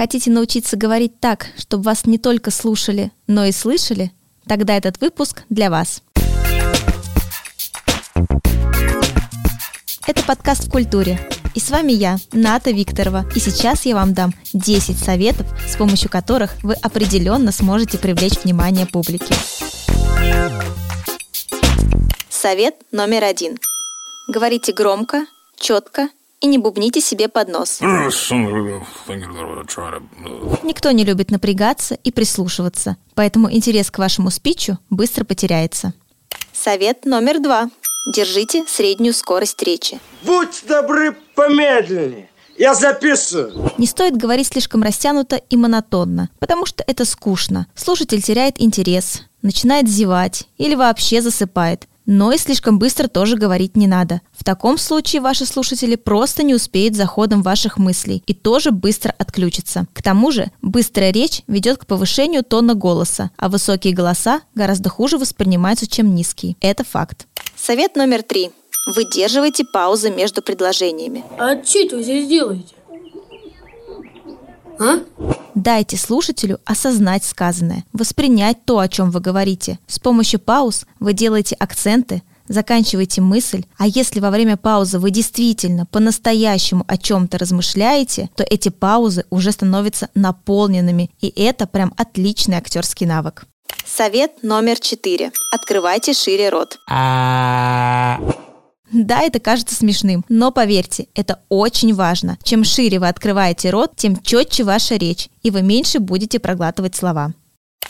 Хотите научиться говорить так, чтобы вас не только слушали, но и слышали? Тогда этот выпуск для вас. Это подкаст в культуре. И с вами я, Ната Викторова. И сейчас я вам дам 10 советов, с помощью которых вы определенно сможете привлечь внимание публики. Совет номер один. Говорите громко, четко и не бубните себе под нос. Никто не любит напрягаться и прислушиваться, поэтому интерес к вашему спичу быстро потеряется. Совет номер два. Держите среднюю скорость речи. Будь добры, помедленнее. Я записываю. Не стоит говорить слишком растянуто и монотонно, потому что это скучно. Слушатель теряет интерес, начинает зевать или вообще засыпает. Но и слишком быстро тоже говорить не надо. В таком случае ваши слушатели просто не успеют за ходом ваших мыслей и тоже быстро отключатся. К тому же, быстрая речь ведет к повышению тона голоса, а высокие голоса гораздо хуже воспринимаются, чем низкие. Это факт. Совет номер три. Выдерживайте паузы между предложениями. А что это вы здесь делаете? А? Дайте слушателю осознать сказанное, воспринять то, о чем вы говорите. С помощью пауз вы делаете акценты, заканчиваете мысль, а если во время паузы вы действительно по-настоящему о чем-то размышляете, то эти паузы уже становятся наполненными, и это прям отличный актерский навык. Совет номер четыре. Открывайте шире рот. Да, это кажется смешным, но поверьте, это очень важно. Чем шире вы открываете рот, тем четче ваша речь, и вы меньше будете проглатывать слова.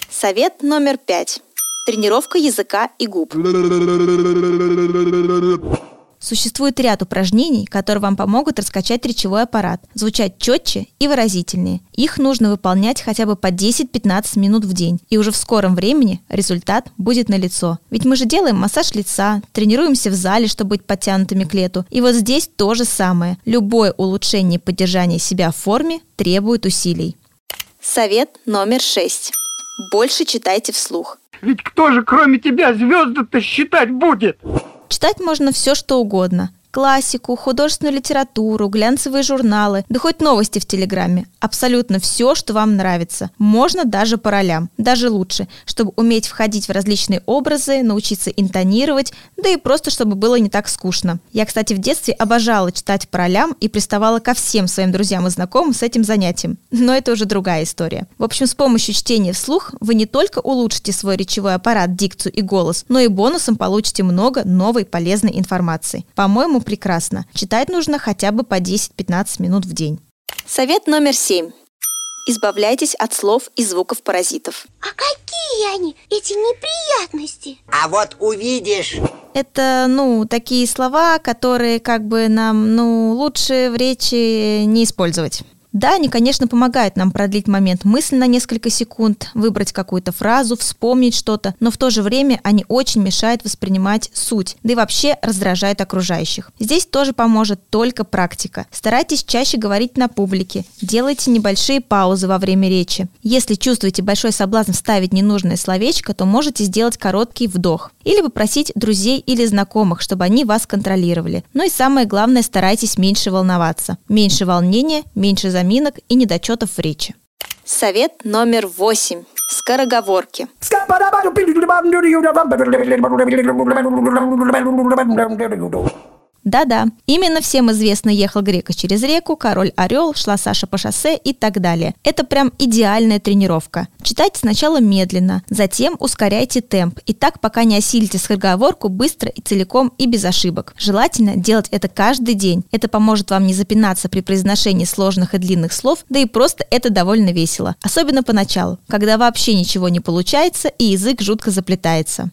Совет номер пять. Тренировка языка и губ. Существует ряд упражнений, которые вам помогут раскачать речевой аппарат, звучать четче и выразительнее. Их нужно выполнять хотя бы по 10-15 минут в день, и уже в скором времени результат будет налицо. Ведь мы же делаем массаж лица, тренируемся в зале, чтобы быть подтянутыми к лету. И вот здесь то же самое. Любое улучшение и поддержание себя в форме требует усилий. Совет номер шесть. Больше читайте вслух. Ведь кто же кроме тебя звезды-то считать будет? Читать можно все, что угодно. Классику, художественную литературу, глянцевые журналы, да хоть новости в Телеграме. Абсолютно все, что вам нравится. Можно даже по ролям. Даже лучше, чтобы уметь входить в различные образы, научиться интонировать, да и просто, чтобы было не так скучно. Я, кстати, в детстве обожала читать по ролям и приставала ко всем своим друзьям и знакомым с этим занятием. Но это уже другая история. В общем, с помощью чтения вслух вы не только улучшите свой речевой аппарат, дикцию и голос, но и бонусом получите много новой полезной информации. По-моему, прекрасно. Читать нужно хотя бы по 10-15 минут в день. Совет номер семь. Избавляйтесь от слов и звуков паразитов. А какие они, эти неприятности? А вот увидишь. Это, ну, такие слова, которые как бы нам, ну, лучше в речи не использовать. Да, они, конечно, помогают нам продлить момент мысли на несколько секунд, выбрать какую-то фразу, вспомнить что-то, но в то же время они очень мешают воспринимать суть, да и вообще раздражают окружающих. Здесь тоже поможет только практика. Старайтесь чаще говорить на публике, делайте небольшие паузы во время речи. Если чувствуете большой соблазн вставить ненужное словечко, то можете сделать короткий вдох. Или попросить друзей или знакомых, чтобы они вас контролировали. Ну и самое главное, старайтесь меньше волноваться. Меньше волнения, меньше заминок и недочетов в речи. Совет номер восемь. Скороговорки. Да-да, именно всем известно «Ехал грека через реку», «Король орел», «Шла Саша по шоссе» и так далее. Это прям идеальная тренировка. Читайте сначала медленно, затем ускоряйте темп. И так, пока не осилите скороговорку быстро и целиком и без ошибок. Желательно делать это каждый день. Это поможет вам не запинаться при произношении сложных и длинных слов, да и просто это довольно весело. Особенно поначалу, когда вообще ничего не получается и язык жутко заплетается.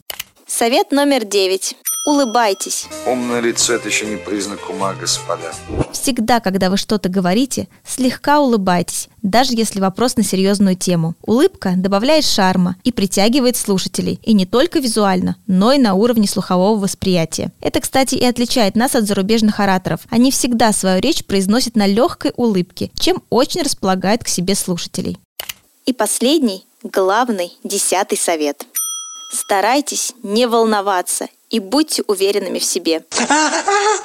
Совет номер девять. Улыбайтесь. Умное лицо – это еще не признак ума, господа. Всегда, когда вы что-то говорите, слегка улыбайтесь, даже если вопрос на серьезную тему. Улыбка добавляет шарма и притягивает слушателей, и не только визуально, но и на уровне слухового восприятия. Это, кстати, и отличает нас от зарубежных ораторов. Они всегда свою речь произносят на легкой улыбке, чем очень располагает к себе слушателей. И последний, главный, десятый совет. Старайтесь не волноваться и будьте уверенными в себе.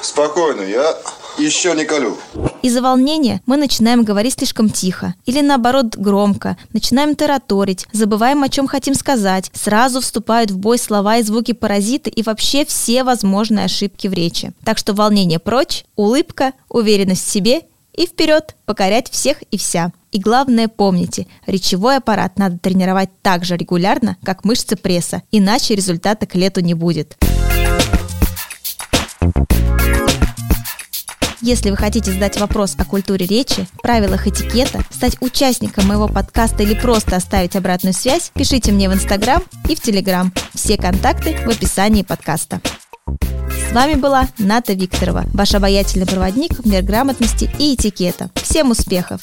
Спокойно, я Еще не колю. Из-за волнения мы начинаем говорить слишком тихо или наоборот громко, начинаем тараторить, забываем, о чем хотим сказать, сразу вступают в бой слова и звуки паразиты и вообще все возможные ошибки в речи. Так что волнение прочь, улыбка, уверенность в себе и вперед, покорять всех и вся. И главное помните, речевой аппарат надо тренировать так же регулярно, как мышцы пресса, иначе результата к лету не будет. Если вы хотите задать вопрос о культуре речи, правилах этикета, стать участником моего подкаста или просто оставить обратную связь, пишите мне в Инстаграм и в Телеграм. Все контакты в описании подкаста. С вами была Ната Викторова, ваш обаятельный проводник в мир грамотности и этикета. Всем успехов!